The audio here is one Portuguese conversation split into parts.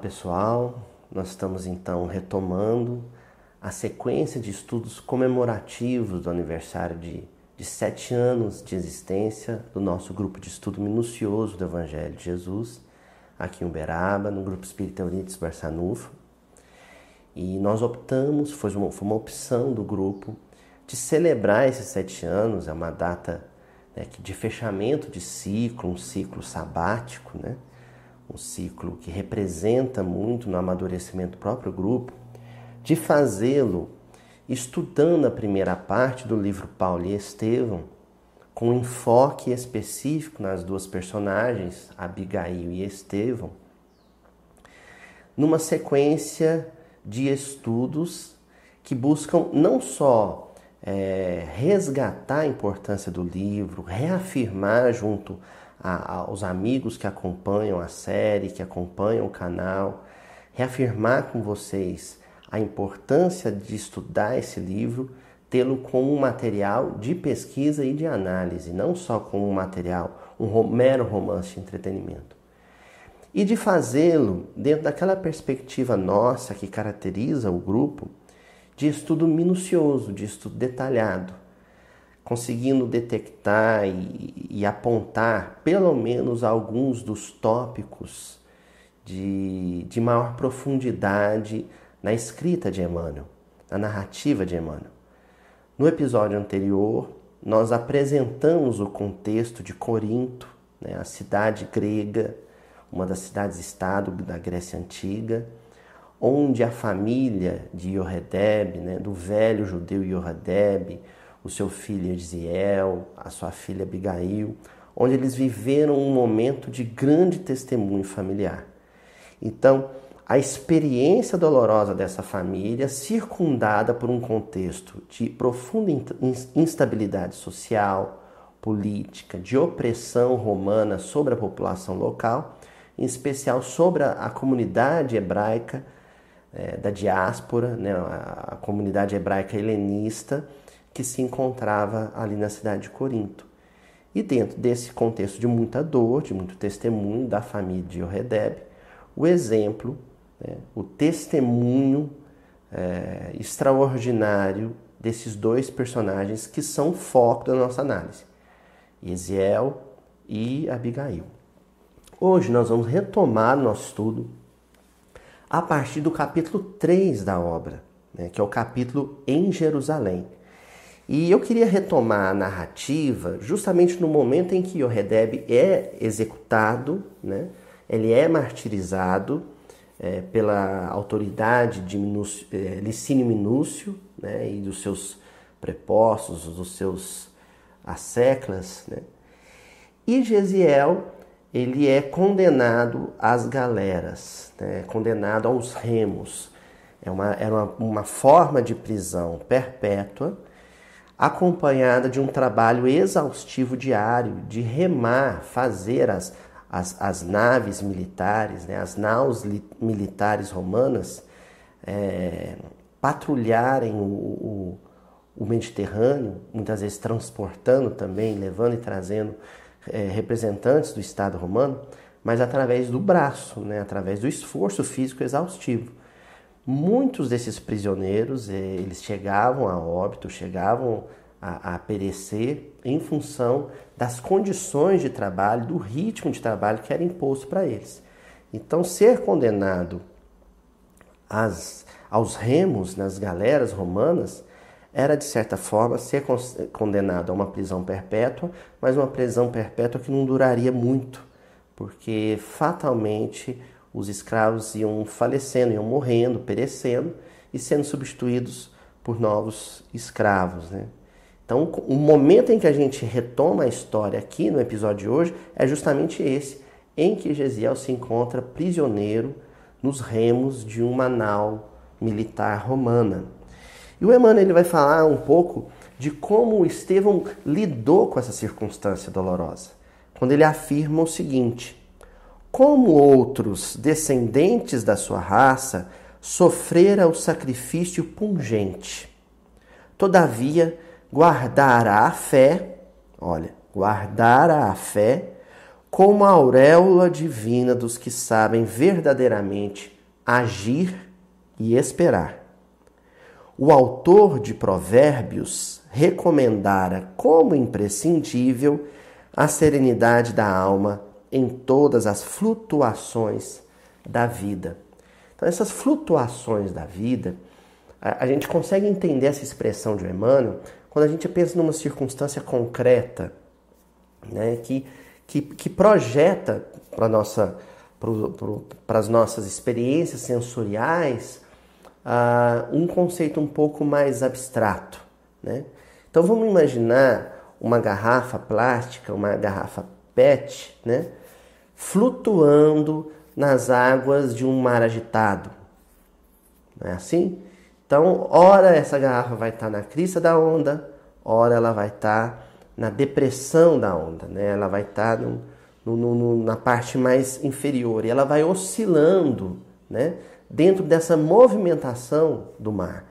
Pessoal, nós estamos então retomando a sequência de estudos comemorativos do aniversário de, de sete anos de existência do nosso grupo de estudo minucioso do Evangelho de Jesus, aqui em Uberaba, no Grupo Espírita Unidos Barçanufo. E nós optamos, foi uma, foi uma opção do grupo, de celebrar esses sete anos, é uma data né, de fechamento de ciclo, um ciclo sabático, né? Um ciclo que representa muito no amadurecimento do próprio grupo, de fazê-lo estudando a primeira parte do livro Paulo e Estevão, com enfoque específico nas duas personagens, Abigail e Estevão, numa sequência de estudos que buscam não só é, resgatar a importância do livro, reafirmar junto a, aos amigos que acompanham a série, que acompanham o canal, reafirmar com vocês a importância de estudar esse livro, tê-lo como um material de pesquisa e de análise, não só como um material, um mero romance de entretenimento. E de fazê-lo dentro daquela perspectiva nossa que caracteriza o grupo, de estudo minucioso, de estudo detalhado, conseguindo detectar e, e, apontar pelo menos alguns dos tópicos de, de maior profundidade na escrita de Emmanuel, na narrativa de Emmanuel. No episódio anterior, nós apresentamos o contexto de Corinto, né, a cidade grega, uma das cidades-estado da Grécia Antiga, onde a família de Yoredeb, né, do velho judeu Yoredeb, o seu filho Eziel, a sua filha Abigail, onde eles viveram um momento de grande testemunho familiar. Então, a experiência dolorosa dessa família, circundada por um contexto de profunda instabilidade social, política, de opressão romana sobre a população local, em especial sobre a, comunidade hebraica é, da diáspora, né, a, a comunidade hebraica helenista, que se encontrava ali na cidade de Corinto. E dentro desse contexto de muita dor, de muito testemunho da família de Yoredeb, o exemplo, né, o testemunho é, extraordinário desses dois personagens que são foco da nossa análise, Eziel e Abigail. Hoje nós vamos retomar nosso estudo a partir do capítulo 3 da obra, né, que é o capítulo Em Jerusalém. E eu queria retomar a narrativa justamente no momento em que Yoredeb é executado, né? ele é martirizado é, pela autoridade de Minúcio, é, Licínio Minúcio né? e dos seus prepostos, dos seus asseclas. Né? E Gesiel ele é condenado às galeras, né? condenado aos remos. É uma, era uma, uma forma de prisão perpétua acompanhada de um trabalho exaustivo diário de remar, fazer as, as, as naves militares, né, as naus militares romanas é, patrulharem o, o, o, Mediterrâneo, muitas vezes transportando também, levando e trazendo é, representantes do Estado romano, mas através do braço, né, através do esforço físico exaustivo. Muitos desses prisioneiros, eh, eles chegavam a óbito, chegavam a, a perecer em função das condições de trabalho, do ritmo de trabalho que era imposto para eles. Então, ser condenado às, aos remos nas galeras romanas era, de certa forma, ser condenado a uma prisão perpétua, mas uma prisão perpétua que não duraria muito, porque fatalmente os escravos iam falecendo, iam morrendo, perecendo e sendo substituídos por novos escravos. Né? Então, o momento em que a gente retoma a história aqui no episódio de hoje é justamente esse, em que Gesiel se encontra prisioneiro nos remos de uma nau militar romana. E o Emmanuel ele vai falar um pouco de como Estevão lidou com essa circunstância dolorosa, quando ele afirma o seguinte: como outros descendentes da sua raça, sofrera o sacrifício pungente. Todavia, guardará a fé, olha, guardará a fé como a auréola divina dos que sabem verdadeiramente agir e esperar. O autor de Provérbios recomendara como imprescindível a serenidade da alma em todas as flutuações da vida. Então, essas flutuações da vida, a, a gente consegue entender essa expressão de Emmanuel quando a gente pensa numa circunstância concreta, né, que, que, que projeta para nossa para as nossas experiências sensoriais uh, um conceito um pouco mais abstrato. Né? Então vamos imaginar uma garrafa plástica, uma garrafa PET, né? Flutuando nas águas de um mar agitado. Não é assim? Então, ora essa garrafa vai estar na crista da onda, ora ela vai estar na depressão da onda, né? Ela vai estar no, no, no, na parte mais inferior e ela vai oscilando, né? Dentro dessa movimentação do mar.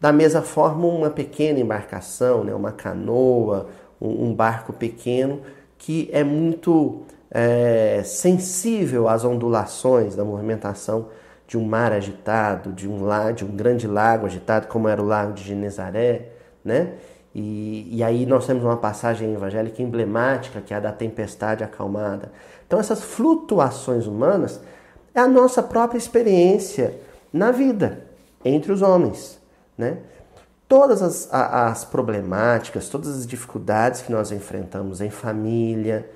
Da mesma forma, uma pequena embarcação, né? Uma canoa, um, um barco pequeno que é muito é, sensível às ondulações da movimentação de um mar agitado, de um, lago, de um grande lago agitado, como era o lago de Genezaré, né? E, e, aí nós temos uma passagem evangélica emblemática, que é a da tempestade acalmada. Então essas flutuações humanas é a nossa própria experiência na vida, entre os homens, né? Todas as, as problemáticas, todas as dificuldades que nós enfrentamos em família,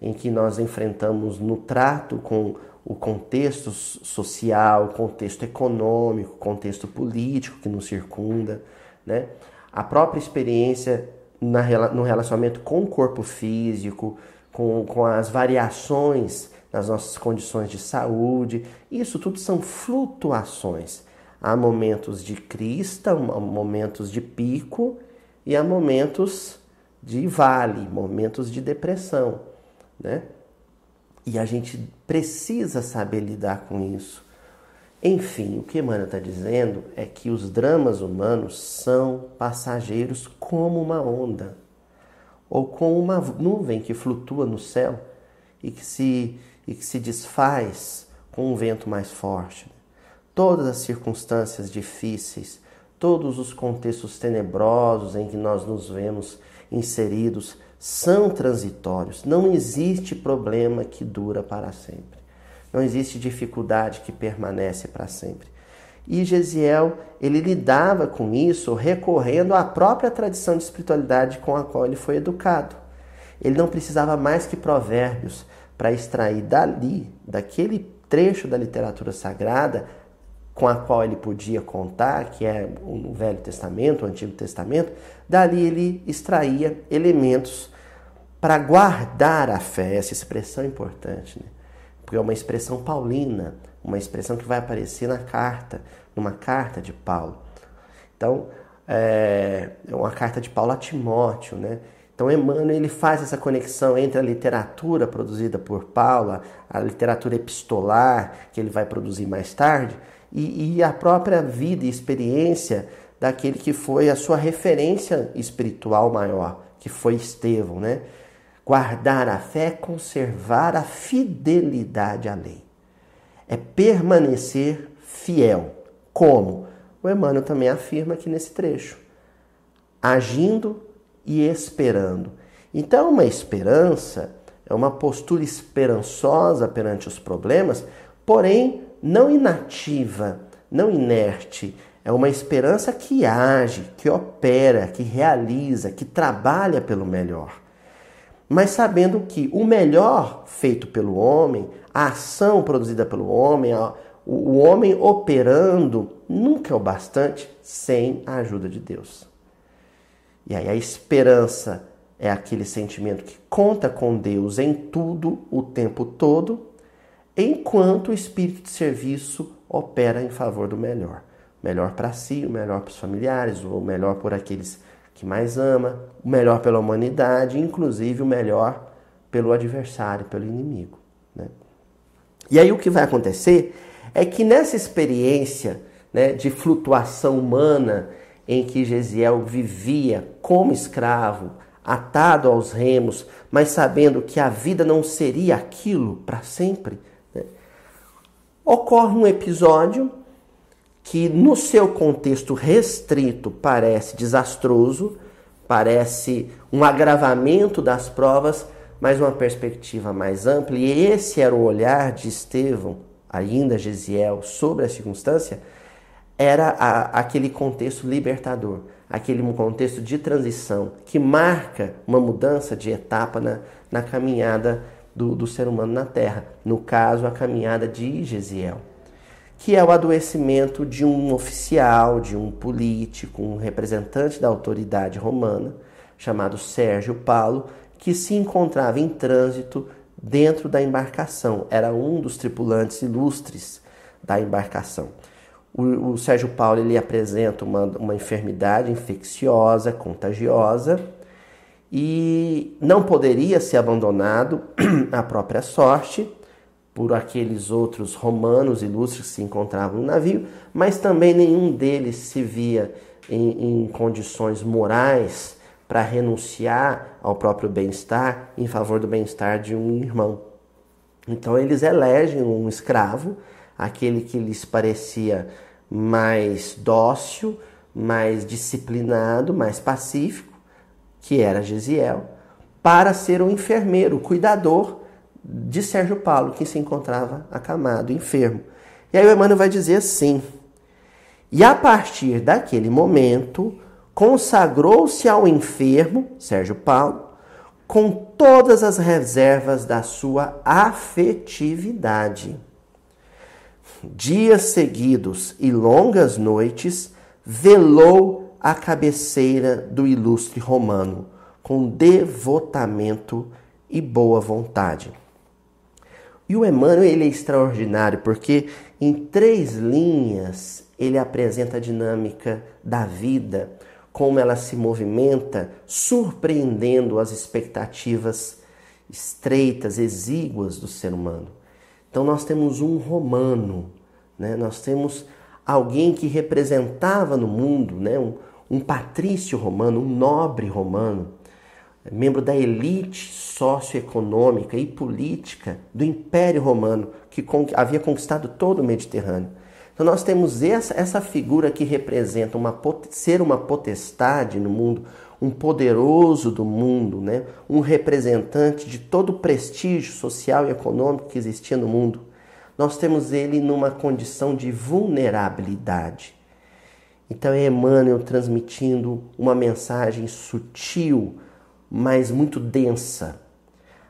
em que nós enfrentamos no trato com o contexto social, contexto econômico, contexto político que nos circunda, né? a própria experiência na, no relacionamento com o corpo físico, com, com as variações nas nossas condições de saúde, isso tudo são flutuações. Há momentos de crista, momentos de pico e há momentos de vale, momentos de depressão né? E a gente precisa saber lidar com isso. Enfim, o que Emmanuel está dizendo é que os dramas humanos são passageiros como uma onda, ou como uma nuvem que flutua no céu e que se, e que se desfaz com um vento mais forte. Todas as circunstâncias difíceis, todos os contextos tenebrosos em que nós nos vemos inseridos são transitórios. Não existe problema que dura para sempre. Não existe dificuldade que permanece para sempre. E Gesiel, ele lidava com isso recorrendo à própria tradição de espiritualidade com a qual ele foi educado. Ele não precisava mais que provérbios para extrair dali, daquele trecho da literatura sagrada com a qual ele podia contar, que é o Velho Testamento, o Antigo Testamento, dali ele extraía elementos para guardar a fé, essa expressão é importante, né? porque é uma expressão paulina, uma expressão que vai aparecer na carta, numa carta de Paulo. Então, é, é uma carta de Paulo a Timóteo, né? Então, Emmanuel ele faz essa conexão entre a literatura produzida por Paulo, a literatura epistolar que ele vai produzir mais tarde, e, e a própria vida e experiência daquele que foi a sua referência espiritual maior, que foi Estevão, né? Guardar a fé conservar a fidelidade à lei. É permanecer fiel. Como? O Emmanuel também afirma aqui nesse trecho. Agindo e esperando. Então, uma esperança é uma postura esperançosa perante os problemas, porém não inativa, não inerte. É uma esperança que age, que opera, que realiza, que trabalha pelo melhor mas sabendo que o melhor feito pelo homem, a ação produzida pelo homem, o homem operando, nunca é o bastante sem a ajuda de Deus. E aí a esperança é aquele sentimento que conta com Deus em tudo, o tempo todo, enquanto o espírito de serviço opera em favor do melhor. Melhor para si, o melhor para os familiares, o melhor por aqueles que mais ama, o melhor pela humanidade, inclusive o melhor pelo adversário, pelo inimigo. Né? E aí o que vai acontecer é que nessa experiência né, de flutuação humana em que Gesiel vivia como escravo, atado aos remos, mas sabendo que a vida não seria aquilo para sempre? Ocorre um episódio que, no seu contexto restrito, parece desastroso, parece um agravamento das provas, mas uma perspectiva mais ampla, e esse era o olhar de Estevão, ainda Gesiel, sobre a circunstância, era a, aquele contexto libertador, aquele contexto de transição que marca uma mudança de etapa na, na caminhada do, do ser humano na Terra, no caso, a caminhada de Gesiel que é o adoecimento de um oficial, de um político, um representante da autoridade romana, chamado Sérgio Paulo, que se encontrava em trânsito dentro da embarcação. Era um dos tripulantes ilustres da embarcação. O, o Sérgio Paulo ele apresenta uma, uma enfermidade infecciosa, contagiosa, e não poderia ser abandonado à própria sorte por aqueles outros romanos ilustres que se encontravam no navio, mas também nenhum deles se via em, em condições morais para renunciar ao próprio bem-estar em favor do bem-estar de um irmão. Então eles elegem um escravo, aquele que lhes parecia mais dócil, mais disciplinado, mais pacífico, que era Gesiel, para ser o enfermeiro, o cuidador de Sérgio Paulo, que se encontrava acamado, enfermo. E aí o Emmanuel vai dizer assim: E a partir daquele momento, consagrou-se ao enfermo, Sérgio Paulo, com todas as reservas da sua afetividade. Dias seguidos e longas noites, velou a cabeceira do ilustre romano, com devotamento e boa vontade. E o Emmanuel ele é extraordinário porque em três linhas ele apresenta a dinâmica da vida, como ela se movimenta, surpreendendo as expectativas estreitas, exíguas do ser humano. Então nós temos um romano, né? nós temos alguém que representava no mundo, né? um, um patrício romano, um nobre romano, membro da elite socioeconômica e política do Império Romano, que havia conquistado todo o Mediterrâneo. Então nós temos essa, essa figura que representa uma, ser uma potestade no mundo, um poderoso do mundo, né? um representante de todo o prestígio social e econômico que existia no mundo. Nós temos ele numa condição de vulnerabilidade. Então é Emmanuel transmitindo uma mensagem sutil, mas muito densa.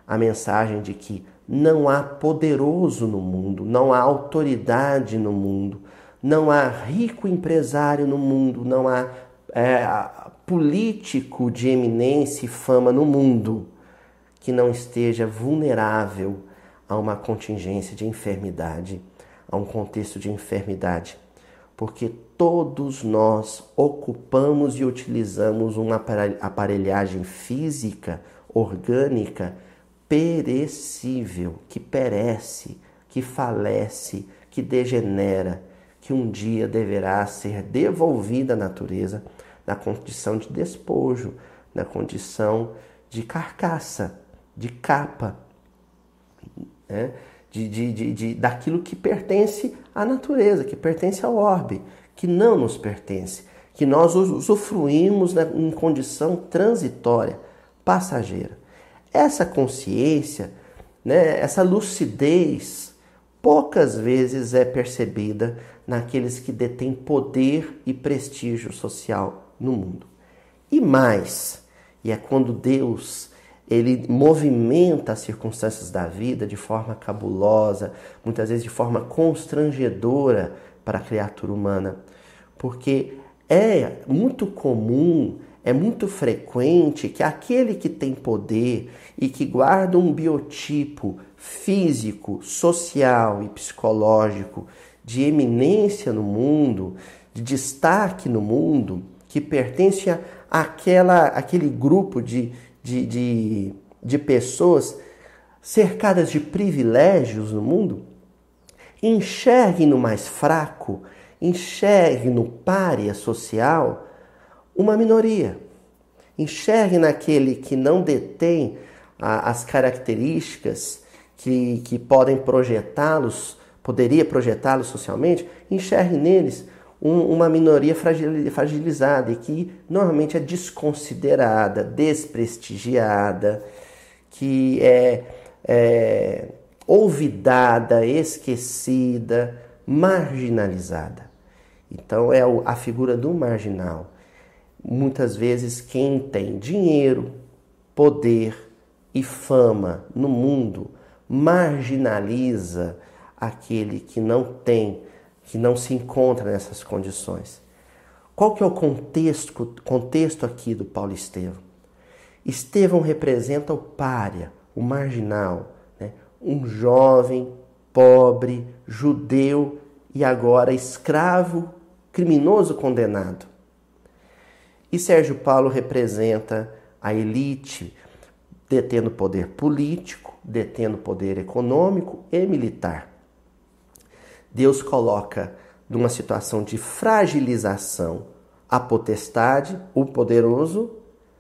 A mensagem de que não há poderoso no mundo, não há autoridade no mundo, não há rico empresário no mundo, não há é, político de eminência e fama no mundo que não esteja vulnerável a uma contingência de enfermidade, a um contexto de enfermidade porque todos nós ocupamos e utilizamos uma aparelhagem física, orgânica, perecível, que perece, que falece, que degenera, que um dia deverá ser devolvida à natureza na condição de despojo, na condição de carcaça, de capa. Né? de, de, de, de, daquilo que pertence à natureza, que pertence ao orbe, que não nos pertence, que nós usufruímos né, em condição transitória, passageira. Essa consciência, né, essa lucidez, poucas vezes é percebida naqueles que detêm poder e prestígio social no mundo. E mais, e é quando Deus ele movimenta as circunstâncias da vida de forma cabulosa, muitas vezes de forma constrangedora para a criatura humana, porque é muito comum, é muito frequente que aquele que tem poder e que guarda um biotipo físico, social e psicológico de eminência no mundo, de destaque no mundo, que pertence àquela, àquele grupo de, de, de, de pessoas cercadas de privilégios no mundo, enxergue no mais fraco, enxergue no párea social uma minoria. Enxergue naquele que não detém a, as características que, que podem projetá-los, poderia projetá-los socialmente, enxergue neles um, uma minoria fragilizada e que normalmente é desconsiderada, desprestigiada, que é, é olvidada, esquecida, marginalizada. Então é a figura do marginal. Muitas vezes quem tem dinheiro, poder e fama no mundo marginaliza aquele que não tem, que não se encontra nessas condições. Qual que é o contexto, contexto aqui do Paulo Estevão? Estevão representa o pária, o marginal, né? um jovem, pobre, judeu e agora escravo, criminoso condenado. E Sérgio Paulo representa a elite detendo poder político, detendo poder econômico e militar. Deus coloca numa situação de fragilização a potestade, o poderoso,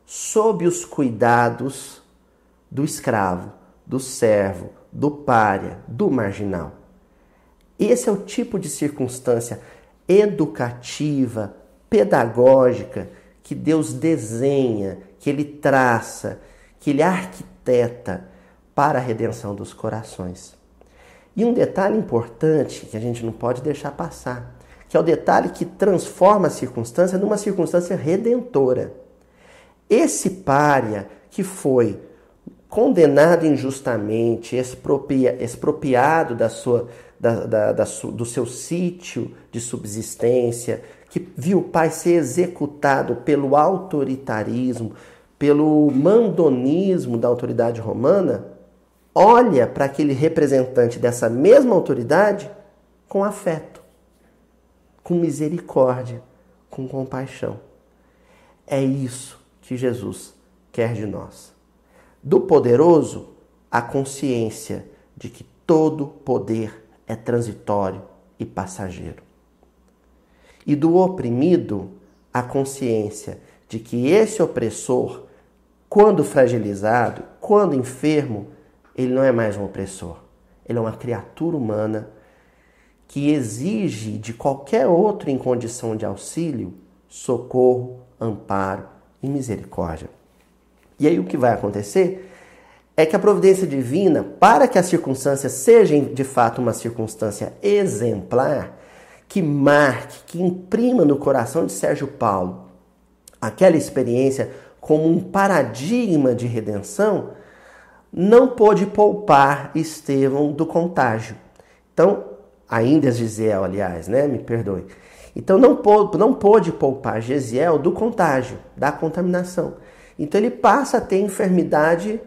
sob os cuidados do escravo, do servo, do pária, do marginal. Esse é o tipo de circunstância educativa, pedagógica que Deus desenha, que Ele traça, que Ele arquiteta para a redenção dos corações. E um detalhe importante que a gente não pode deixar passar, que é o detalhe que transforma a circunstância numa circunstância redentora. Esse pária que foi condenado injustamente, expropria, expropriado da sua, da, da, da, do seu sítio de subsistência, que viu o pai ser executado pelo autoritarismo, pelo mandonismo da autoridade romana, olha para aquele representante dessa mesma autoridade com afeto, com misericórdia, com compaixão. É isso que Jesus quer de nós. Do poderoso, a consciência de que todo poder é transitório e passageiro. E do oprimido, a consciência de que esse opressor, quando fragilizado, quando enfermo, ele não é mais um opressor. Ele é uma criatura humana que exige de qualquer outro em condição de auxílio socorro, amparo e misericórdia. E aí o que vai acontecer é que a providência divina, para que a circunstância seja de fato uma circunstância exemplar, que marque, que imprima no coração de Sérgio Paulo aquela experiência como um paradigma de redenção, não pôde poupar Estevão do contágio. Então, ainda Gisel, aliás, né? Me perdoe. Então não pôde, não pôde poupar Gesiel do contágio, da contaminação. Então ele passa a ter enfermidade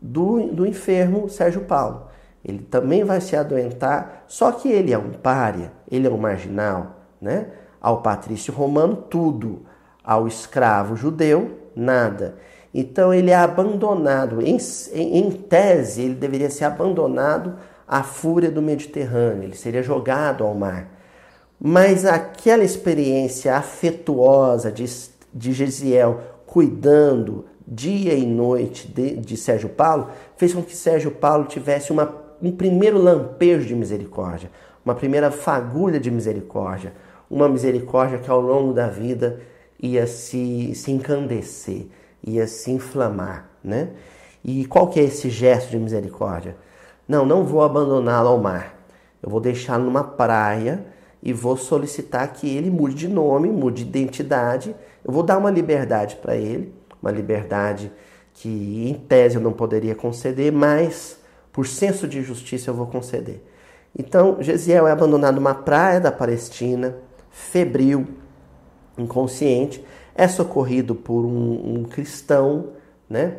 do, do enfermo Sérgio Paulo. Ele também vai se adoentar, só que ele é um pária, ele é um marginal, né? Ao patrício romano, tudo. Ao escravo judeu, nada. Então ele é abandonado. Em, em, tese, ele deveria ser abandonado à fúria do Mediterrâneo, ele seria jogado ao mar. Mas aquela experiência afetuosa de, de Gesiel cuidando dia e noite de, de Sérgio Paulo fez com que Sérgio Paulo tivesse uma, um primeiro lampejo de misericórdia, uma primeira fagulha de misericórdia, uma misericórdia que ao longo da vida ia se, se encandecer ia se inflamar, né? E qual que é esse gesto de misericórdia? Não, não vou abandoná-lo ao mar. Eu vou deixá-lo numa praia e vou solicitar que ele mude de nome, mude de identidade. Eu vou dar uma liberdade para ele, uma liberdade que em tese eu não poderia conceder, mas por senso de justiça eu vou conceder. Então, Gesiel é abandonado numa praia da Palestina, febril, inconsciente, é socorrido por um, um cristão, né,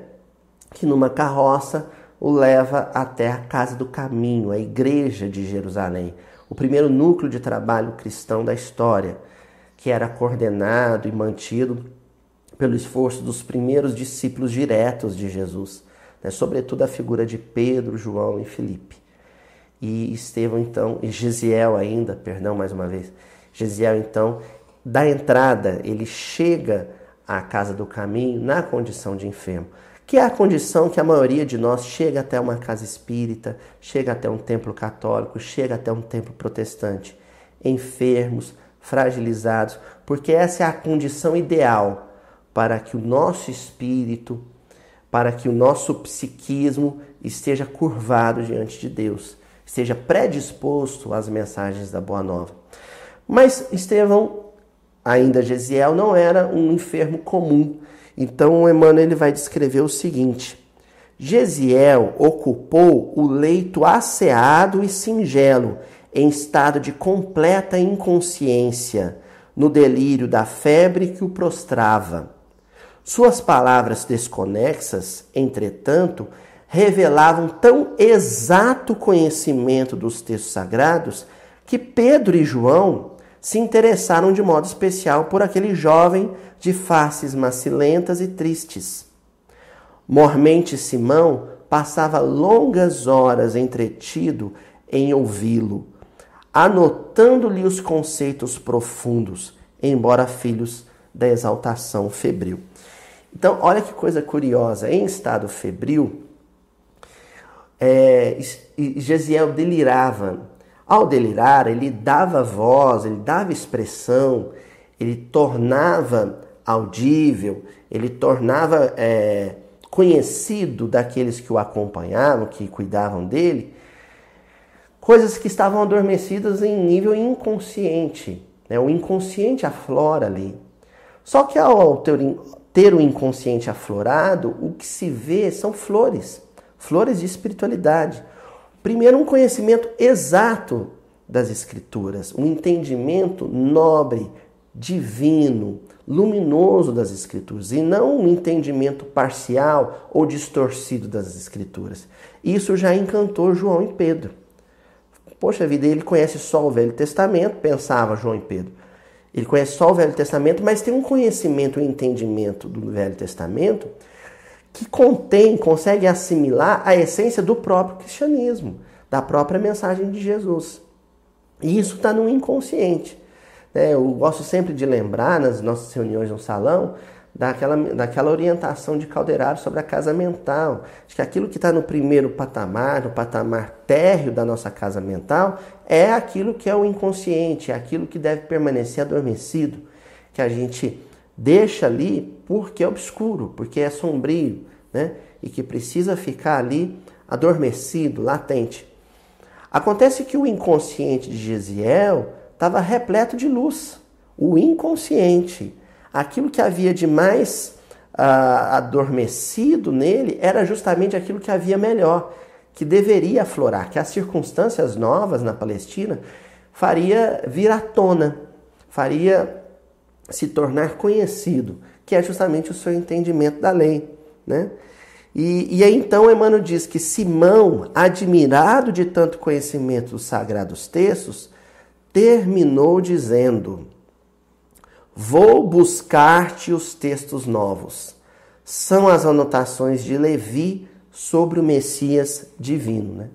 que numa carroça o leva até a casa do caminho, a igreja de Jerusalém, o primeiro núcleo de trabalho cristão da história, que era coordenado e mantido pelo esforço dos primeiros discípulos diretos de Jesus, né? sobretudo a figura de Pedro, João e Filipe. E Estevão, então, e Gesiel ainda, perdão mais uma vez, Gesiel, então, da entrada, ele chega à casa do caminho na condição de enfermo, que é a condição que a maioria de nós chega até uma casa espírita, chega até um templo católico, chega até um templo protestante, enfermos, fragilizados, porque essa é a condição ideal para que o nosso espírito, para que o nosso psiquismo esteja curvado diante de Deus, esteja predisposto às mensagens da Boa Nova. Mas Estevão, ainda Gesiel, não era um enfermo comum. Então Emmanuel ele vai descrever o seguinte: Gesiel ocupou o leito asseado e singelo, em estado de completa inconsciência, no delírio da febre que o prostrava. Suas palavras desconexas, entretanto, revelavam tão exato conhecimento dos textos sagrados que Pedro e João se interessaram de modo especial por aquele jovem de faces macilentas e tristes. Mormente Simão passava longas horas entretido em ouvi-lo, anotando-lhe os conceitos profundos, embora filhos da exaltação febril. Então, olha que coisa curiosa. Em estado febril, é, Gesiel delirava. Ao delirar, ele dava voz, ele dava expressão, ele tornava audível, ele tornava é, conhecido daqueles que o acompanhavam, que cuidavam dele, coisas que estavam adormecidas em nível inconsciente. Né? O inconsciente aflora ali. Só que ao ter, ter o inconsciente aflorado, o que se vê são flores, flores de espiritualidade. Primeiro, um conhecimento exato das Escrituras, um entendimento nobre, divino, luminoso das Escrituras, e não um entendimento parcial ou distorcido das Escrituras. Isso já encantou João e Pedro. Poxa vida, ele conhece só o Velho Testamento, pensava João e Pedro. Ele conhece só o Velho Testamento, mas tem um conhecimento e entendimento do Velho Testamento que contém, consegue assimilar a essência do próprio cristianismo, da própria mensagem de Jesus. E isso está no inconsciente. Né? Eu gosto sempre de lembrar nas nossas reuniões no salão daquela, daquela orientação de Calderaro sobre a casa mental. De que aquilo que está no primeiro patamar, no patamar térreo da nossa casa mental, é aquilo que é o inconsciente, é aquilo que deve permanecer adormecido, que a gente deixa ali porque é obscuro, porque é sombrio, né? E que precisa ficar ali adormecido, latente. Acontece que o inconsciente de Gesiel estava repleto de luz. O inconsciente, aquilo que havia de mais uh, adormecido nele, era justamente aquilo que havia melhor, que deveria aflorar, que as circunstâncias novas na Palestina faria vir à tona, faria se tornar conhecido, que é justamente o seu entendimento da lei. Né? E, e aí então Emmanuel diz que Simão, admirado de tanto conhecimento dos sagrados textos, terminou dizendo: Vou buscar-te os textos novos. São as anotações de Levi sobre o Messias divino. Né?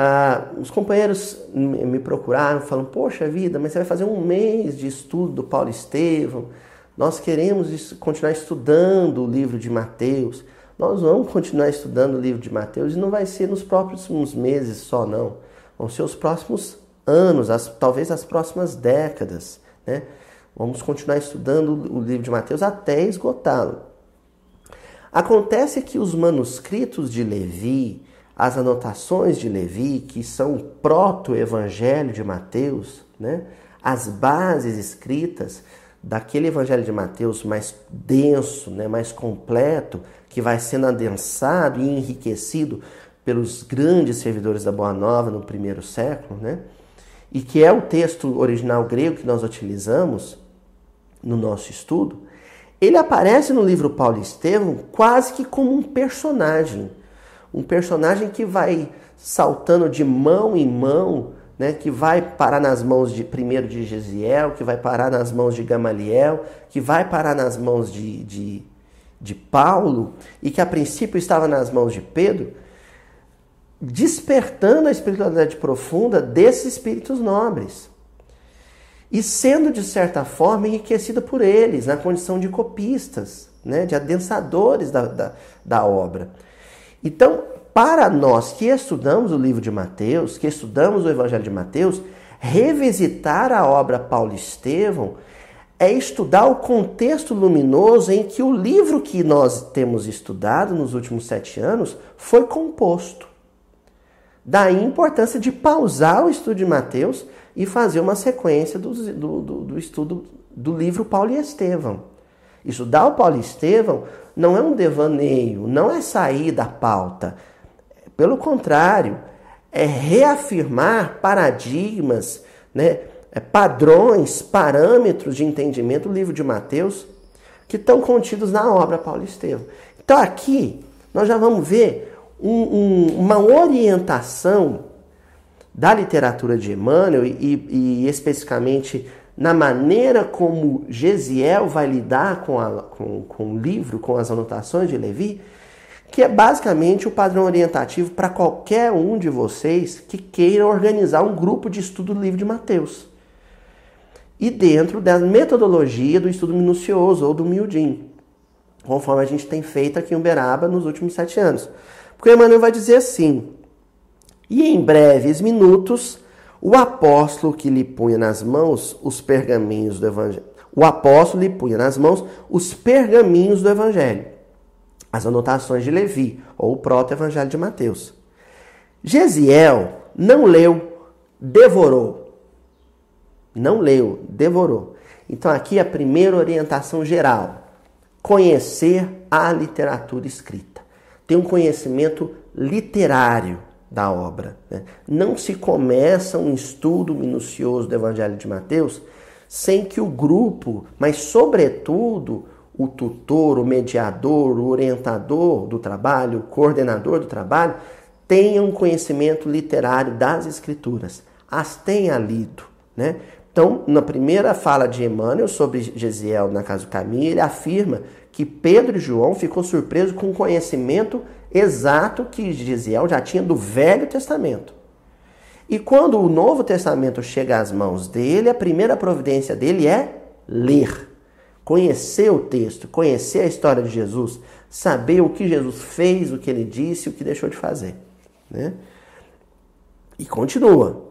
Ah, os companheiros me procuraram, falam: Poxa vida, mas você vai fazer um mês de estudo do Paulo Estevão. Nós queremos continuar estudando o livro de Mateus. Nós vamos continuar estudando o livro de Mateus e não vai ser nos próximos meses só, não. Vão ser os próximos anos, as, talvez as próximas décadas. Né? Vamos continuar estudando o livro de Mateus até esgotá-lo. Acontece que os manuscritos de Levi, as anotações de Levi, que são o proto-evangelho de Mateus, né? as bases escritas daquele evangelho de Mateus mais denso, né? mais completo, que vai sendo adensado e enriquecido pelos grandes servidores da Boa Nova no primeiro século, né? e que é o texto original grego que nós utilizamos no nosso estudo, ele aparece no livro Paulo Estevão quase que como um personagem. Um personagem que vai saltando de mão em mão, né, que vai parar nas mãos de primeiro de Gesiel, que vai parar nas mãos de Gamaliel, que vai parar nas mãos de, de, de Paulo, e que a princípio estava nas mãos de Pedro, despertando a espiritualidade profunda desses espíritos nobres. e sendo, de certa forma, enriquecida por eles, na condição de copistas, né, de adensadores da, da, da obra. Então, para nós que estudamos o livro de Mateus, que estudamos o Evangelho de Mateus, revisitar a obra Paulo Estevão é estudar o contexto luminoso em que o livro que nós temos estudado nos últimos sete anos foi composto. Daí a importância de pausar o estudo de Mateus e fazer uma sequência do, do, do, do estudo do livro Paulo e Estevão. Estudar o Paulo e Estevão não é um devaneio, não é sair da pauta. Pelo contrário, é reafirmar paradigmas, né, é, padrões, parâmetros de entendimento do livro de Mateus que estão contidos na obra Paulo Estevam. Então aqui nós já vamos ver um, um, uma orientação da literatura de Emmanuel e, e, especificamente na maneira como Gesiel vai lidar com, a, com, com o livro, com as anotações de Levi, que é basicamente o padrão orientativo para qualquer um de vocês que queira organizar um grupo de estudo do livro de Mateus. E dentro da metodologia do estudo minucioso ou do miudinho, conforme a gente tem feito aqui em Uberaba nos últimos sete anos. Porque Emmanuel vai dizer assim: E em breves minutos, o apóstolo que lhe punha nas mãos os pergaminhos do evangelho. O apóstolo lhe punha nas mãos os pergaminhos do evangelho as anotações de Levi, ou o proto-evangelho de Mateus. Gesiel não leu, devorou. Não leu, devorou. Então aqui a primeira orientação geral: conhecer a literatura escrita. Ter um conhecimento literário da obra. Né? Não se começa um estudo minucioso do Evangelho de Mateus sem que o grupo, mas sobretudo o tutor, o mediador, o orientador do trabalho, o coordenador do trabalho, tenha um conhecimento literário das escrituras, as tenha lido, né? Então, na primeira fala de Emmanuel sobre Gesiel na casa do caminho, ele afirma que Pedro e João ficou surpreso com o conhecimento exato que Gesiel já tinha do Velho Testamento. E quando o Novo Testamento chega às mãos dele, a primeira providência dele é ler conhecer o texto, conhecer a história de Jesus, saber o que Jesus fez, o que ele disse, o que deixou de fazer. Né? E continua.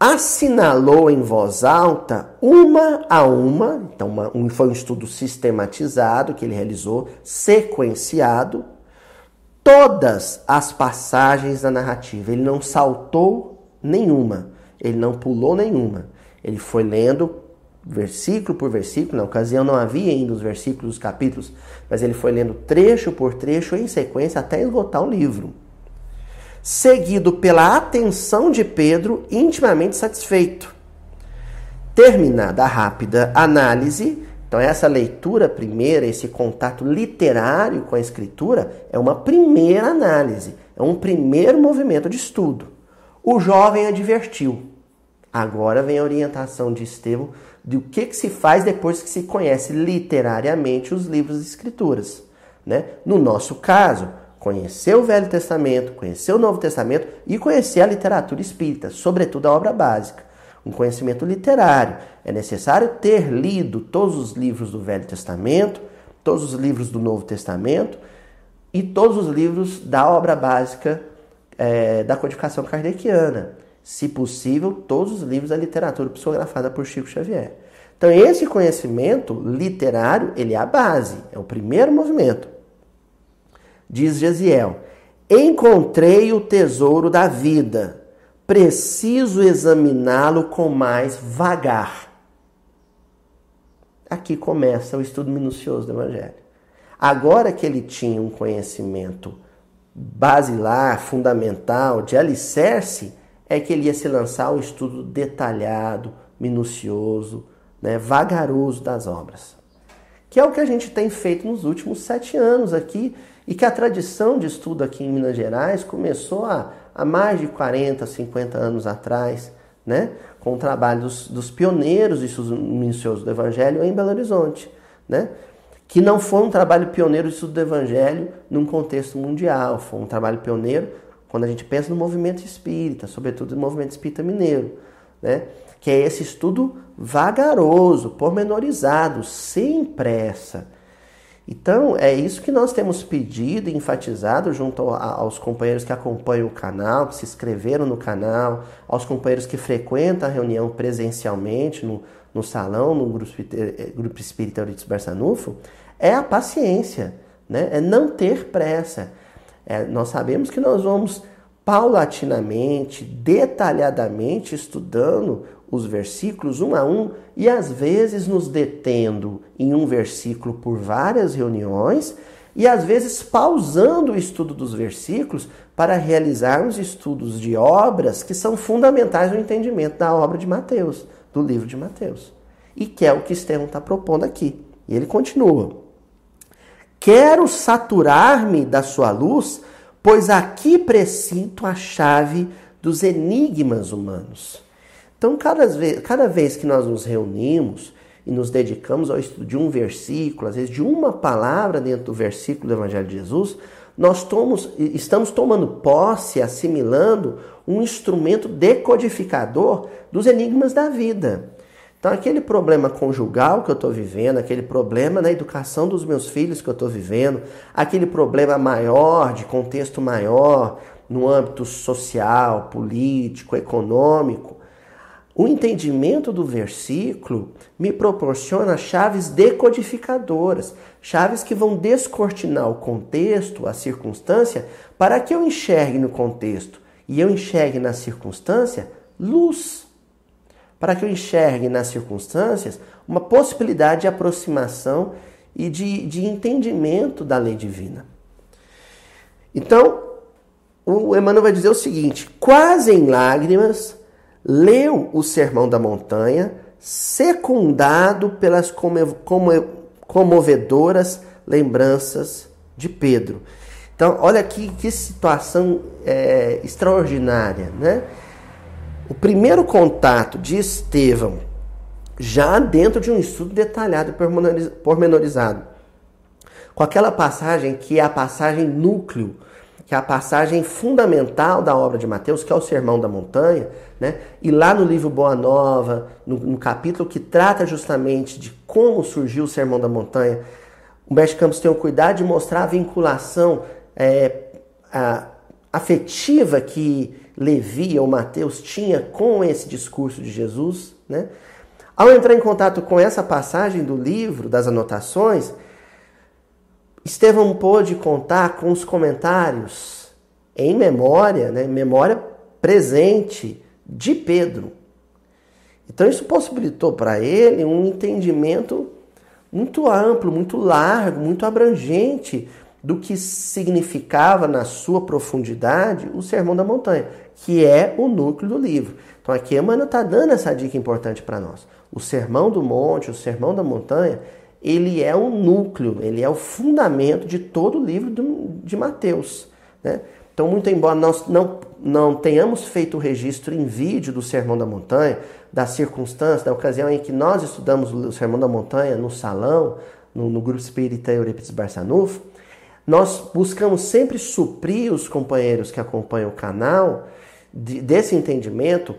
Assinalou em voz alta, uma a uma, então uma, um, foi um estudo sistematizado que ele realizou, sequenciado, todas as passagens da narrativa. Ele não saltou nenhuma, ele não pulou nenhuma. Ele foi lendo versículo por versículo, na ocasião não havia ainda os versículos, os capítulos, mas ele foi lendo trecho por trecho em sequência até esgotar o livro. Seguido pela atenção de Pedro, intimamente satisfeito. Terminada a rápida análise, então essa leitura primeira, esse contato literário com a escritura, é uma primeira análise, é um primeiro movimento de estudo. O jovem advertiu. Agora vem a orientação de Estevão do que, que se faz depois que se conhece literariamente os livros de escrituras. Né? No nosso caso, conhecer o Velho Testamento, conhecer o Novo Testamento e conhecer a literatura espírita, sobretudo a obra básica. Um conhecimento literário. É necessário ter lido todos os livros do Velho Testamento, todos os livros do Novo Testamento e todos os livros da obra básica é, da codificação kardeciana se possível, todos os livros da literatura psicografada por Chico Xavier. Então, esse conhecimento literário, ele é a base, é o primeiro movimento. Diz Gesiel: Encontrei o tesouro da vida, preciso examiná-lo com mais vagar. Aqui começa o estudo minucioso do Evangelho. Agora que ele tinha um conhecimento basilar, fundamental, de alicerce, é que ele ia se lançar ao estudo detalhado, minucioso, né, vagaroso das obras. Que é o que a gente tem feito nos últimos sete anos aqui e que a tradição de estudo aqui em Minas Gerais começou há, há mais de 40, 50 anos atrás, né, com o trabalho dos, dos pioneiros estudo minucioso do Evangelho em Belo Horizonte. Né, que não foi um trabalho pioneiro de estudo do Evangelho num contexto mundial, foi um trabalho pioneiro quando a gente pensa no movimento espírita, sobretudo no movimento espírita mineiro, né? que é esse estudo vagaroso, pormenorizado, sem pressa. Então, é isso que nós temos pedido e enfatizado junto aos companheiros que acompanham o canal, que se inscreveram no canal, aos companheiros que frequentam a reunião presencialmente no, no salão, no Grupo, eh, grupo Espírita Euridice Barçanufo, é a paciência, né? é não ter pressa. É, nós sabemos que nós vamos paulatinamente, detalhadamente estudando os versículos um a um e às vezes nos detendo em um versículo por várias reuniões e às vezes pausando o estudo dos versículos para realizarmos estudos de obras que são fundamentais no entendimento da obra de Mateus, do livro de Mateus. E que é o que Estevão está propondo aqui. E ele continua: Quero saturar-me da sua luz, pois aqui precinto a chave dos enigmas humanos. Então, cada vez, cada vez que nós nos reunimos e nos dedicamos ao estudo de um versículo, às vezes de uma palavra dentro do versículo do Evangelho de Jesus, nós tomos, estamos tomando posse, assimilando um instrumento decodificador dos enigmas da vida. Então, aquele problema conjugal que eu estou vivendo, aquele problema na educação dos meus filhos que eu estou vivendo, aquele problema maior, de contexto maior, no âmbito social, político, econômico, o entendimento do versículo me proporciona chaves decodificadoras, chaves que vão descortinar o contexto, a circunstância, para que eu enxergue no contexto e eu enxergue na circunstância luz. Para que eu enxergue nas circunstâncias uma possibilidade de aproximação e de, de entendimento da lei divina. Então, o Emmanuel vai dizer o seguinte: quase em lágrimas leu o Sermão da Montanha, secundado pelas comovedoras lembranças de Pedro. Então, olha aqui que situação é, extraordinária, né? O primeiro contato de Estevão, já dentro de um estudo detalhado e pormenorizado, com aquela passagem que é a passagem núcleo que é a passagem fundamental da obra de Mateus, que é o Sermão da Montanha, né? E lá no livro Boa Nova, no, no capítulo que trata justamente de como surgiu o Sermão da Montanha, Humberto Campos tem o cuidado de mostrar a vinculação é, a, afetiva que Levi ou Mateus tinha com esse discurso de Jesus, né? Ao entrar em contato com essa passagem do livro, das anotações, Estevão pôde contar com os comentários em memória, né, memória presente de Pedro. Então isso possibilitou para ele um entendimento muito amplo, muito largo, muito abrangente do que significava na sua profundidade o Sermão da Montanha, que é o núcleo do livro. Então aqui Emmanuel está dando essa dica importante para nós. O Sermão do Monte, o Sermão da Montanha, ele é o núcleo, ele é o fundamento de todo o livro de Mateus. Né? Então, muito embora nós não, não tenhamos feito o registro em vídeo do Sermão da Montanha, da circunstância, da ocasião em que nós estudamos o Sermão da Montanha no salão, no, no Grupo Espírita Eurípides Barçanufo, nós buscamos sempre suprir os companheiros que acompanham o canal de, desse entendimento,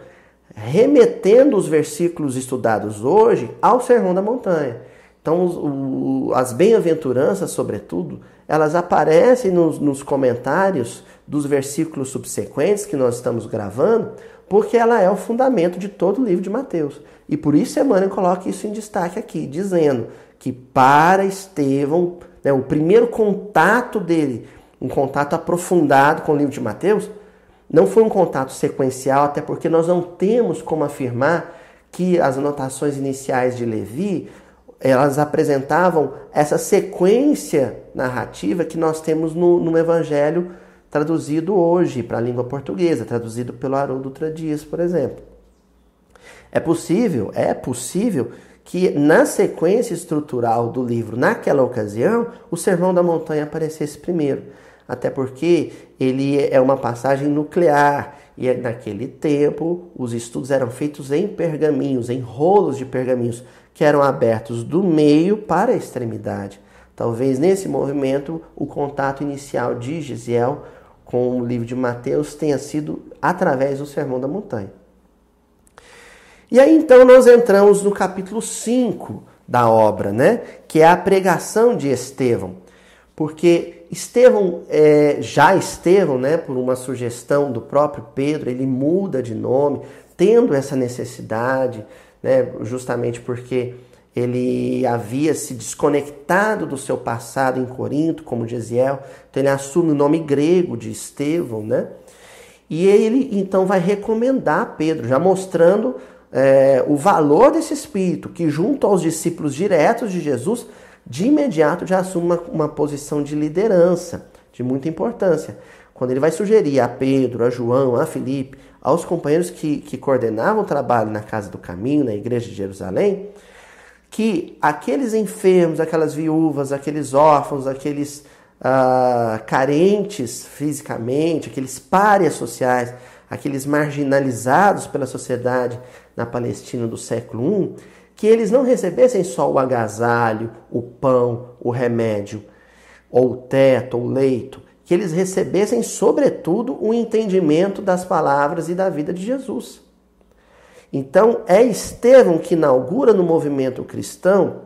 remetendo os versículos estudados hoje ao Sermão da Montanha. Então, o, as bem-aventuranças, sobretudo, elas aparecem nos, nos, comentários dos versículos subsequentes que nós estamos gravando, porque ela é o fundamento de todo o livro de Mateus. E por isso Emmanuel coloca isso em destaque aqui, dizendo que para Estevão, né, o primeiro contato dele, um contato aprofundado com o livro de Mateus, não foi um contato sequencial, até porque nós não temos como afirmar que as anotações iniciais de Levi elas apresentavam essa sequência narrativa que nós temos no, no Evangelho traduzido hoje para a língua portuguesa, traduzido pelo Haroldo Dutra Dias, por exemplo. É possível, é possível que na sequência estrutural do livro, naquela ocasião, o Sermão da Montanha aparecesse primeiro. Até porque ele é uma passagem nuclear e naquele tempo os estudos eram feitos em pergaminhos, em rolos de pergaminhos que eram abertos do meio para a extremidade. Talvez nesse movimento o contato inicial de Gisiel com o livro de Mateus tenha sido através do Sermão da Montanha. E aí então nós entramos no capítulo 5 da obra, né? Que é a pregação de Estevão. Porque Estevão, é, já Estevão, né, por uma sugestão do próprio Pedro, ele muda de nome, tendo essa necessidade, né, justamente porque ele havia se desconectado do seu passado em Corinto, como Gesiel, então ele assume o nome grego de Estevão, né? E ele então vai recomendar Pedro, já mostrando é, o valor desse espírito, que junto aos discípulos diretos de Jesus, de imediato já assume uma, uma posição de liderança, de muita importância. Quando ele vai sugerir a Pedro, a João, a Felipe, aos companheiros que, que coordenavam o trabalho na Casa do Caminho, na Igreja de Jerusalém, que aqueles enfermos, aquelas viúvas, aqueles órfãos, aqueles uh, carentes fisicamente, aqueles párias sociais, aqueles marginalizados pela sociedade na Palestina do século I, que eles não recebessem só o agasalho, o pão, o remédio, ou o teto, ou o leito, que eles recebessem, sobretudo, o entendimento das palavras e da vida de Jesus. Então, é Estevão que inaugura no movimento cristão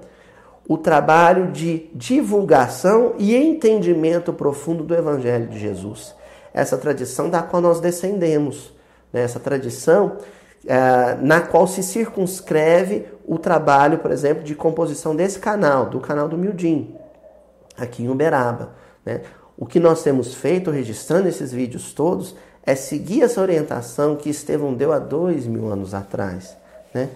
o trabalho de divulgação e entendimento profundo do Evangelho de Jesus. Essa tradição da qual nós descendemos, né? essa tradição é, na qual se circunscreve o trabalho, por exemplo, de composição desse canal, do canal do Mildim, aqui em Uberaba. Né? O que nós temos feito, registrando esses vídeos todos, é seguir essa orientação que Estevão deu há dois mil anos atrás. Né?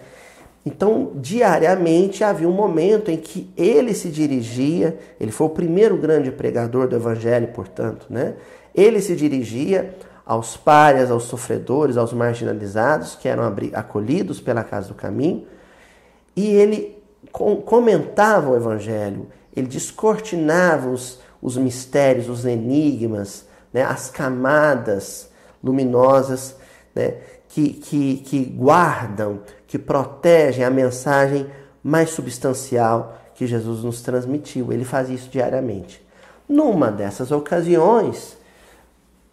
Então, diariamente havia um momento em que ele se dirigia, ele foi o primeiro grande pregador do Evangelho, portanto, né? ele se dirigia aos párias, aos sofredores, aos marginalizados que eram acolhidos pela Casa do Caminho, e ele comentava o Evangelho, ele descortinava os, os mistérios, os enigmas, né? as camadas luminosas né, que, que, que guardam, que protegem a mensagem mais substancial que Jesus nos transmitiu. Ele faz isso diariamente. Numa dessas ocasiões,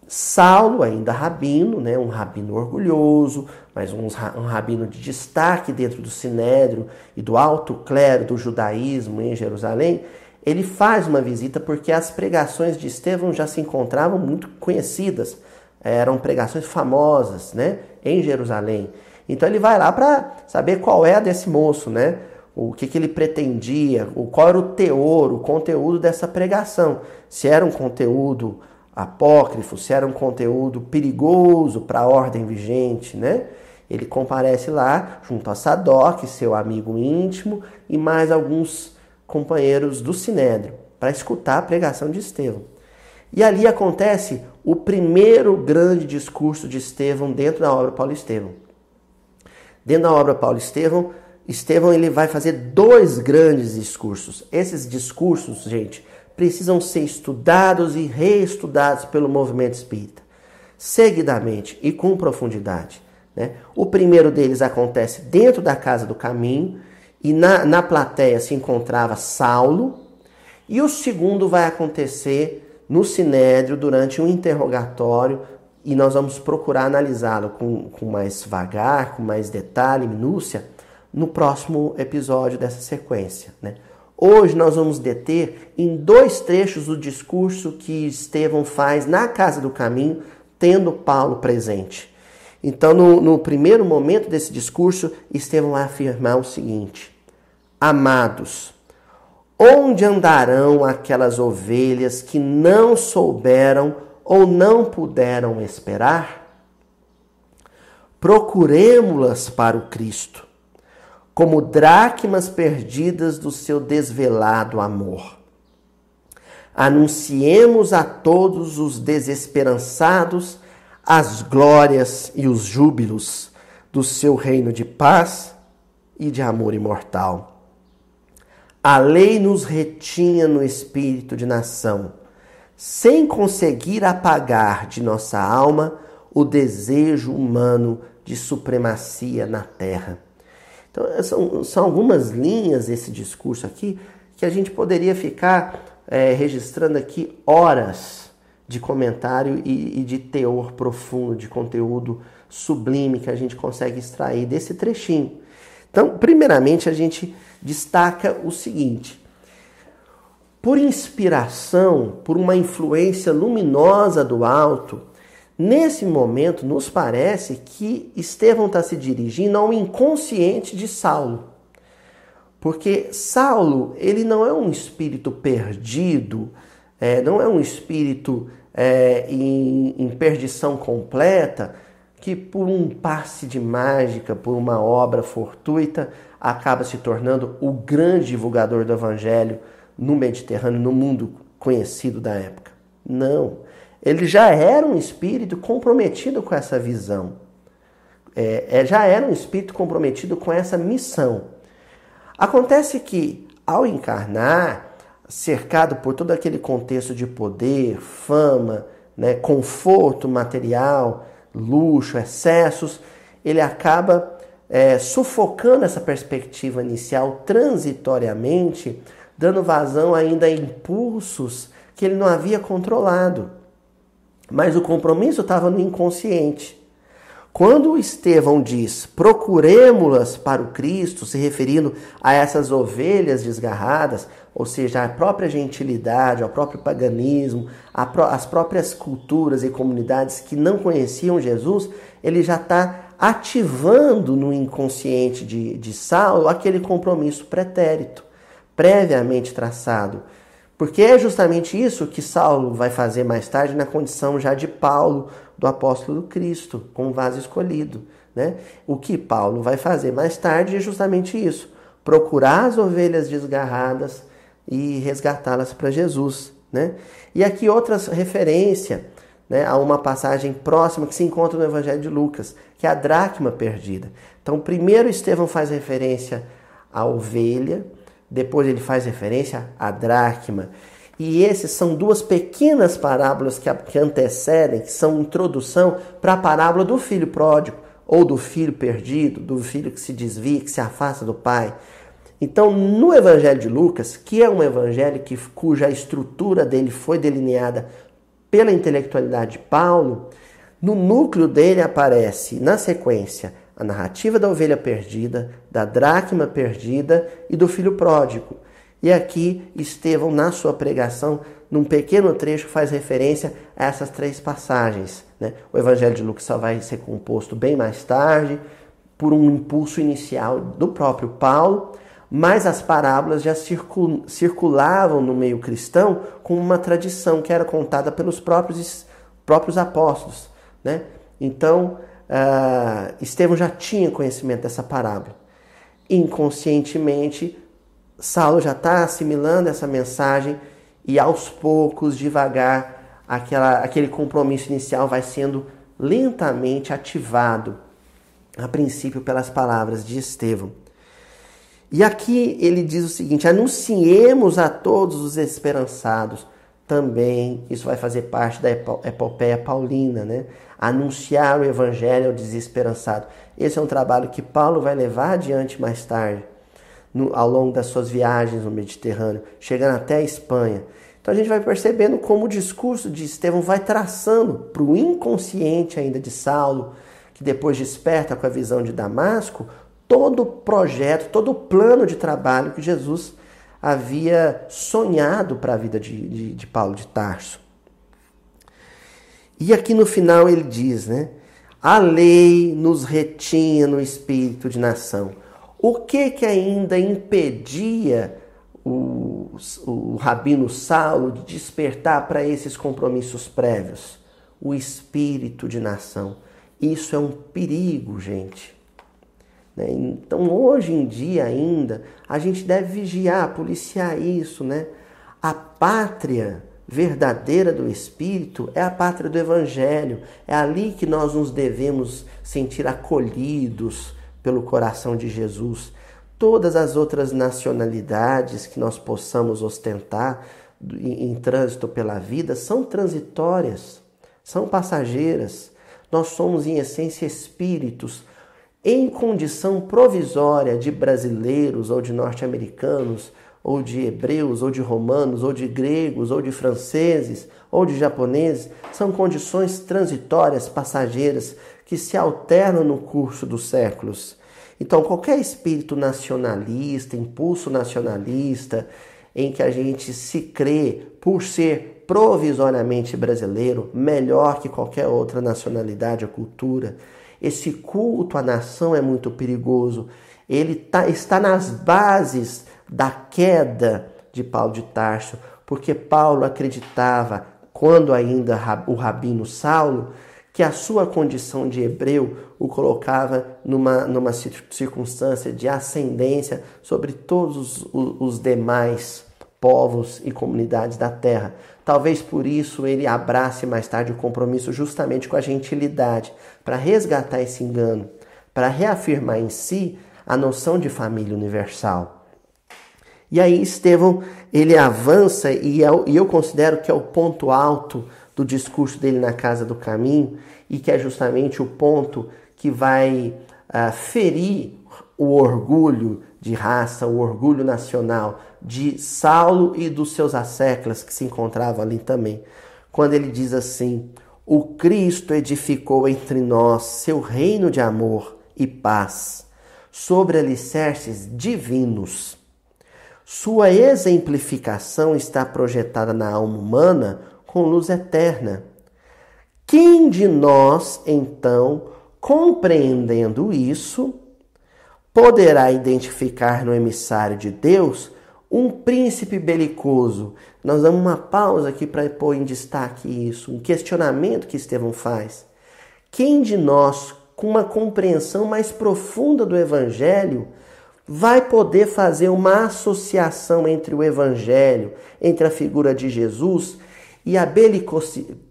Saulo, ainda rabino, né, um rabino orgulhoso, mas um, rabino de destaque dentro do sinédrio e do alto clero do judaísmo em Jerusalém, ele faz uma visita porque as pregações de Estevão já se encontravam muito conhecidas eram pregações famosas, né, em Jerusalém. Então ele vai lá para saber qual é a desse moço, né? O que, que ele pretendia, o qual era o teor, o conteúdo dessa pregação. Se era um conteúdo apócrifo, se era um conteúdo perigoso para a ordem vigente, né? Ele comparece lá junto a Sadoc, seu amigo íntimo, e mais alguns companheiros do Sinédrio, para escutar a pregação de Estevão. E ali acontece o primeiro grande discurso de Estevão dentro da obra Paulo Estevão. Dentro da obra Paulo Estevão, Estevão ele vai fazer dois grandes discursos. Esses discursos, gente, precisam ser estudados e reestudados pelo movimento espírita, seguidamente e com profundidade. Né? O primeiro deles acontece dentro da casa do caminho, e na, na plateia se encontrava Saulo, e o segundo vai acontecer no Sinédrio durante um interrogatório e nós vamos procurar analisá-lo com, com mais vagar, com mais detalhe, minúcia, no próximo episódio dessa sequência. Né? Hoje nós vamos deter em dois trechos o discurso que Estevão faz na Casa do Caminho, tendo Paulo presente. Então, no, no primeiro momento desse discurso, Estevão vai afirmar o seguinte: Amados, Onde andarão aquelas ovelhas que não souberam ou não puderam esperar? Procuremo-las para o Cristo, como dracmas perdidas do seu desvelado amor. Anunciemos a todos os desesperançados as glórias e os júbilos do seu reino de paz e de amor imortal a lei nos retinha no espírito de nação, sem conseguir apagar de nossa alma o desejo humano de supremacia na terra. Então, são, são algumas linhas desse discurso aqui que a gente poderia ficar é, registrando aqui horas de comentário e, e de teor profundo, de conteúdo sublime que a gente consegue extrair desse trechinho. Então, primeiramente, a gente destaca o seguinte: por inspiração, por uma influência luminosa do alto, nesse momento nos parece que Estevão está se dirigindo ao inconsciente de Saulo. Porque Saulo, ele não é um espírito perdido, é, não é um espírito é, em, em perdição completa, que por um passe de mágica, por uma obra fortuita, acaba se tornando o grande divulgador do evangelho no Mediterrâneo, no mundo conhecido da época. Não. Ele já era um espírito comprometido com essa visão. É, é, já era um espírito comprometido com essa missão. Acontece que, ao encarnar, cercado por todo aquele contexto de poder, fama, né, conforto material, luxo, excessos, ele acaba é, sufocando essa perspectiva inicial transitoriamente, dando vazão ainda a impulsos que ele não havia controlado. Mas o compromisso estava no inconsciente. Quando Estevão diz procuremos-las para o Cristo, se referindo a essas ovelhas desgarradas, ou seja, a própria gentilidade, ao próprio paganismo, as próprias culturas e comunidades que não conheciam Jesus, ele já está ativando no inconsciente de, de Saulo aquele compromisso pretérito, previamente traçado. Porque é justamente isso que Saulo vai fazer mais tarde na condição já de Paulo, do apóstolo Cristo, com o vaso escolhido. Né? O que Paulo vai fazer mais tarde é justamente isso: procurar as ovelhas desgarradas e resgatá-las para Jesus. Né? E aqui outra referência né, a uma passagem próxima que se encontra no Evangelho de Lucas, que é a dracma perdida. Então, primeiro Estevão faz referência à ovelha, depois ele faz referência à dracma. E esses são duas pequenas parábolas que, que antecedem, que são introdução para a parábola do filho pródigo, ou do filho perdido, do filho que se desvia, que se afasta do pai. Então, no Evangelho de Lucas, que é um evangelho que, cuja estrutura dele foi delineada pela intelectualidade de Paulo, no núcleo dele aparece, na sequência, a narrativa da ovelha perdida, da dracma perdida e do filho pródigo. E aqui Estevão, na sua pregação, num pequeno trecho, faz referência a essas três passagens. Né? O Evangelho de Lucas só vai ser composto bem mais tarde, por um impulso inicial do próprio Paulo, mas as parábolas já circulavam no meio cristão com uma tradição que era contada pelos próprios, próprios apóstolos. Né? Então, uh, Estevão já tinha conhecimento dessa parábola. Inconscientemente, Saulo já está assimilando essa mensagem e aos poucos, devagar, aquela, aquele compromisso inicial vai sendo lentamente ativado, a princípio pelas palavras de Estevão. E aqui ele diz o seguinte: anunciemos a todos os esperançados. Também isso vai fazer parte da epopeia paulina, né? Anunciar o evangelho ao desesperançado. Esse é um trabalho que Paulo vai levar adiante mais tarde, no, ao longo das suas viagens no Mediterrâneo, chegando até a Espanha. Então a gente vai percebendo como o discurso de Estevão vai traçando para o inconsciente ainda de Saulo, que depois desperta com a visão de Damasco, todo o projeto, todo o plano de trabalho que Jesus havia sonhado para a vida de, de, de, Paulo de Tarso. E aqui no final ele diz, né? A lei nos retinha no espírito de nação. O que que ainda impedia o, o rabino Saulo de despertar para esses compromissos prévios? O espírito de nação. Isso é um perigo, gente. Né? Então, hoje em dia ainda, a gente deve vigiar, policiar isso. Né? A pátria verdadeira do Espírito é a pátria do Evangelho. É ali que nós nos devemos sentir acolhidos pelo coração de Jesus. Todas as outras nacionalidades que nós possamos ostentar em, em trânsito pela vida são transitórias, são passageiras. Nós somos, em essência, espíritos em condição provisória de brasileiros ou de norte-americanos ou de hebreus, ou de romanos, ou de gregos, ou de franceses, ou de japoneses, são condições transitórias, passageiras, que se alternam no curso dos séculos. Então, qualquer espírito nacionalista, impulso nacionalista, em que a gente se crê por ser provisoriamente brasileiro, melhor que qualquer outra nacionalidade ou cultura, esse culto à nação é muito perigoso. Ele tá, está nas bases da queda de Paulo de Tarso, porque Paulo acreditava, quando ainda o rabino Saulo, que a sua condição de hebreu o colocava numa, numa circunstância de ascendência sobre todos os, os demais povos e comunidades da terra. Talvez por isso ele abrace mais tarde o compromisso justamente com a gentilidade, para resgatar esse engano, para reafirmar em si a noção de família universal. E aí Estevão, ele avança e eu, é e eu considero que é o ponto alto do discurso dele na Casa do Caminho e que é justamente o ponto que vai uh, ferir o orgulho de raça, o orgulho nacional de Saulo e dos seus asseclas que se encontravam ali também. Quando ele diz assim: O Cristo edificou entre nós seu reino de amor e paz sobre alicerces divinos sua exemplificação está projetada na alma humana com luz eterna. Quem de nós, então, compreendendo isso, poderá identificar no emissário de Deus um príncipe belicoso? Nós damos uma pausa aqui para pôr em destaque isso, um questionamento que Estevão faz. Quem de nós, com uma compreensão mais profunda do Evangelho, vai poder fazer uma associação entre o Evangelho, entre a figura de Jesus e a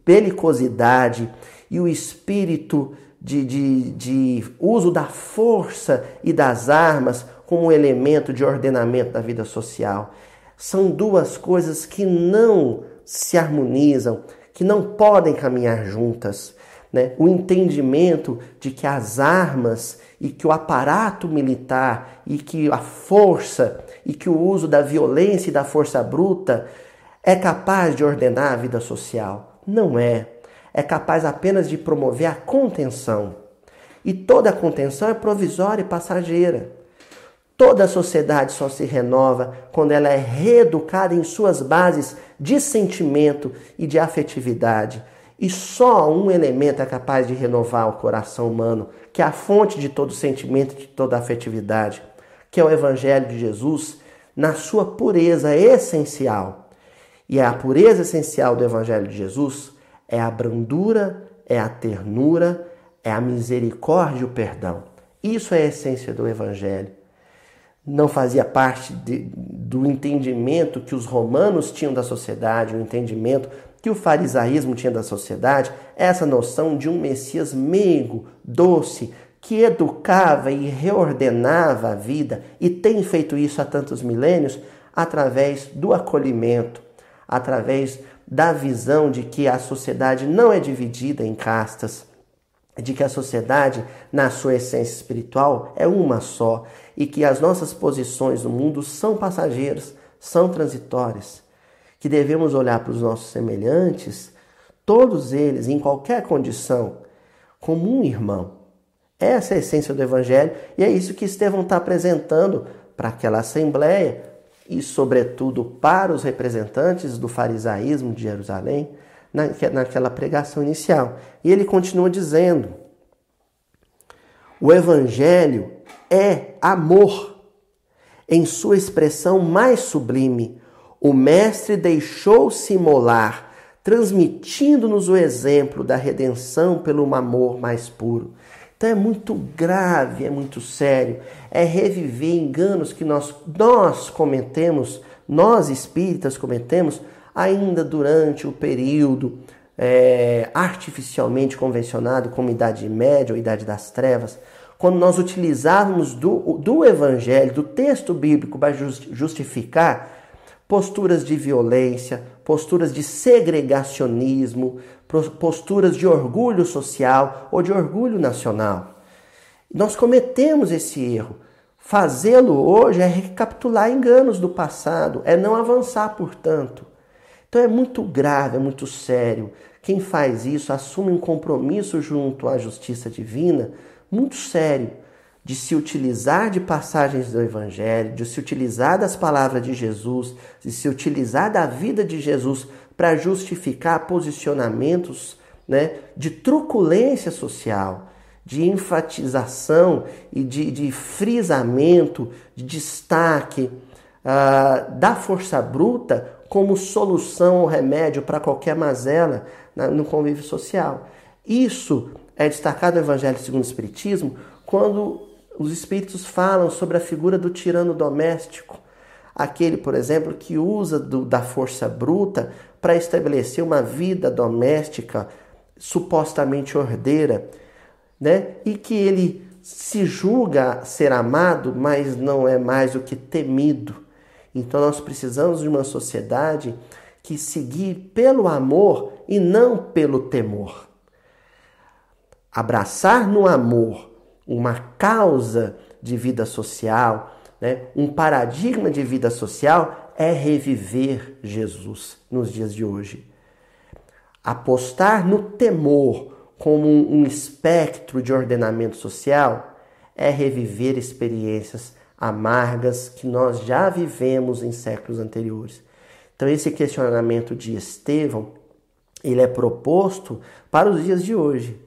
belicosidade e o espírito de, de, de uso da força e das armas como elemento de ordenamento da vida social. São duas coisas que não se harmonizam, que não podem caminhar juntas. Né? O entendimento de que as armas e que o aparato militar e que a força e que o uso da violência e da força bruta é capaz de ordenar a vida social. Não é. É capaz apenas de promover a contenção. E toda contenção é provisória e passageira. Toda a sociedade só se renova quando ela é reeducada em suas bases de sentimento e de afetividade e só um elemento é capaz de renovar o coração humano, que é a fonte de todo sentimento, de toda afetividade, que é o Evangelho de Jesus, na sua pureza essencial. E a pureza essencial do Evangelho de Jesus é a brandura, é a ternura, é a misericórdia e o perdão. Isso é a essência do Evangelho. Não fazia parte de, do entendimento que os romanos tinham da sociedade, o entendimento que o farisaísmo tinha da sociedade, essa noção de um Messias meigo, doce, que educava e reordenava a vida e tem feito isso há tantos milênios através do acolhimento, através da visão de que a sociedade não é dividida em castas, de que a sociedade, na sua essência espiritual, é uma só e que as nossas posições no mundo são passageiras, são transitórias que devemos olhar para os nossos semelhantes, todos eles, em qualquer condição, como um irmão. Essa é a essência do Evangelho e é isso que Estevão está apresentando para aquela assembleia e, sobretudo, para os representantes do farisaísmo de Jerusalém naquela pregação inicial. E ele continua dizendo: o Evangelho é amor em sua expressão mais sublime, o Mestre deixou-se molar, transmitindo-nos o exemplo da redenção pelo amor mais puro. Então é muito grave, é muito sério, é reviver enganos que nós, nós cometemos, nós espíritas cometemos, ainda durante o período é, artificialmente convencionado como Idade Média ou Idade das Trevas, quando nós utilizávamos do, do Evangelho, do texto bíblico para justificar posturas de violência, posturas de segregacionismo, posturas de orgulho social ou de orgulho nacional. Nós cometemos esse erro. Fazê-lo hoje é recapitular enganos do passado, é não avançar, portanto. Então é muito grave, é muito sério. Quem faz isso assume um compromisso junto à justiça divina muito sério de se utilizar de passagens do Evangelho, de se utilizar das palavras de Jesus, de se utilizar da vida de Jesus para justificar posicionamentos né, de truculência social, de enfatização e de, de frisamento, de destaque uh, da força bruta como solução ou remédio para qualquer mazela no convívio social. Isso é destacado no Evangelho segundo o Espiritismo quando os Espíritos falam sobre a figura do tirano doméstico, aquele, por exemplo, que usa do, da força bruta para estabelecer uma vida doméstica supostamente ordeira né? E que ele se julga ser amado, mas não é mais o que temido. Então nós precisamos de uma sociedade que seguir pelo amor e não pelo temor. Abraçar no amor uma causa de vida social, né? um paradigma de vida social é reviver Jesus nos dias de hoje. Apostar no temor como um espectro de ordenamento social é reviver experiências amargas que nós já vivemos em séculos anteriores. Então esse questionamento de Estevão, ele é proposto para os dias de hoje.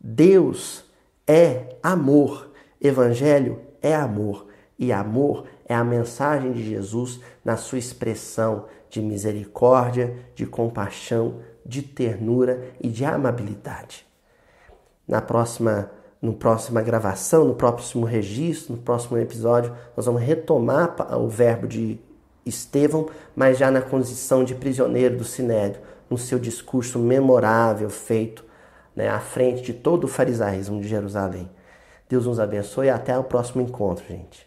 Deus é amor, evangelho é amor. E amor é a mensagem de Jesus na sua expressão de misericórdia, de compaixão, de ternura e de amabilidade. Na próxima, no próxima gravação, no próximo registro, no próximo episódio, nós vamos retomar o verbo de Estevão, mas já na condição de prisioneiro do Sinédrio, no seu discurso memorável feito né, à frente de todo o farisaísmo de Jerusalém. Deus nos abençoe e até o próximo encontro, gente.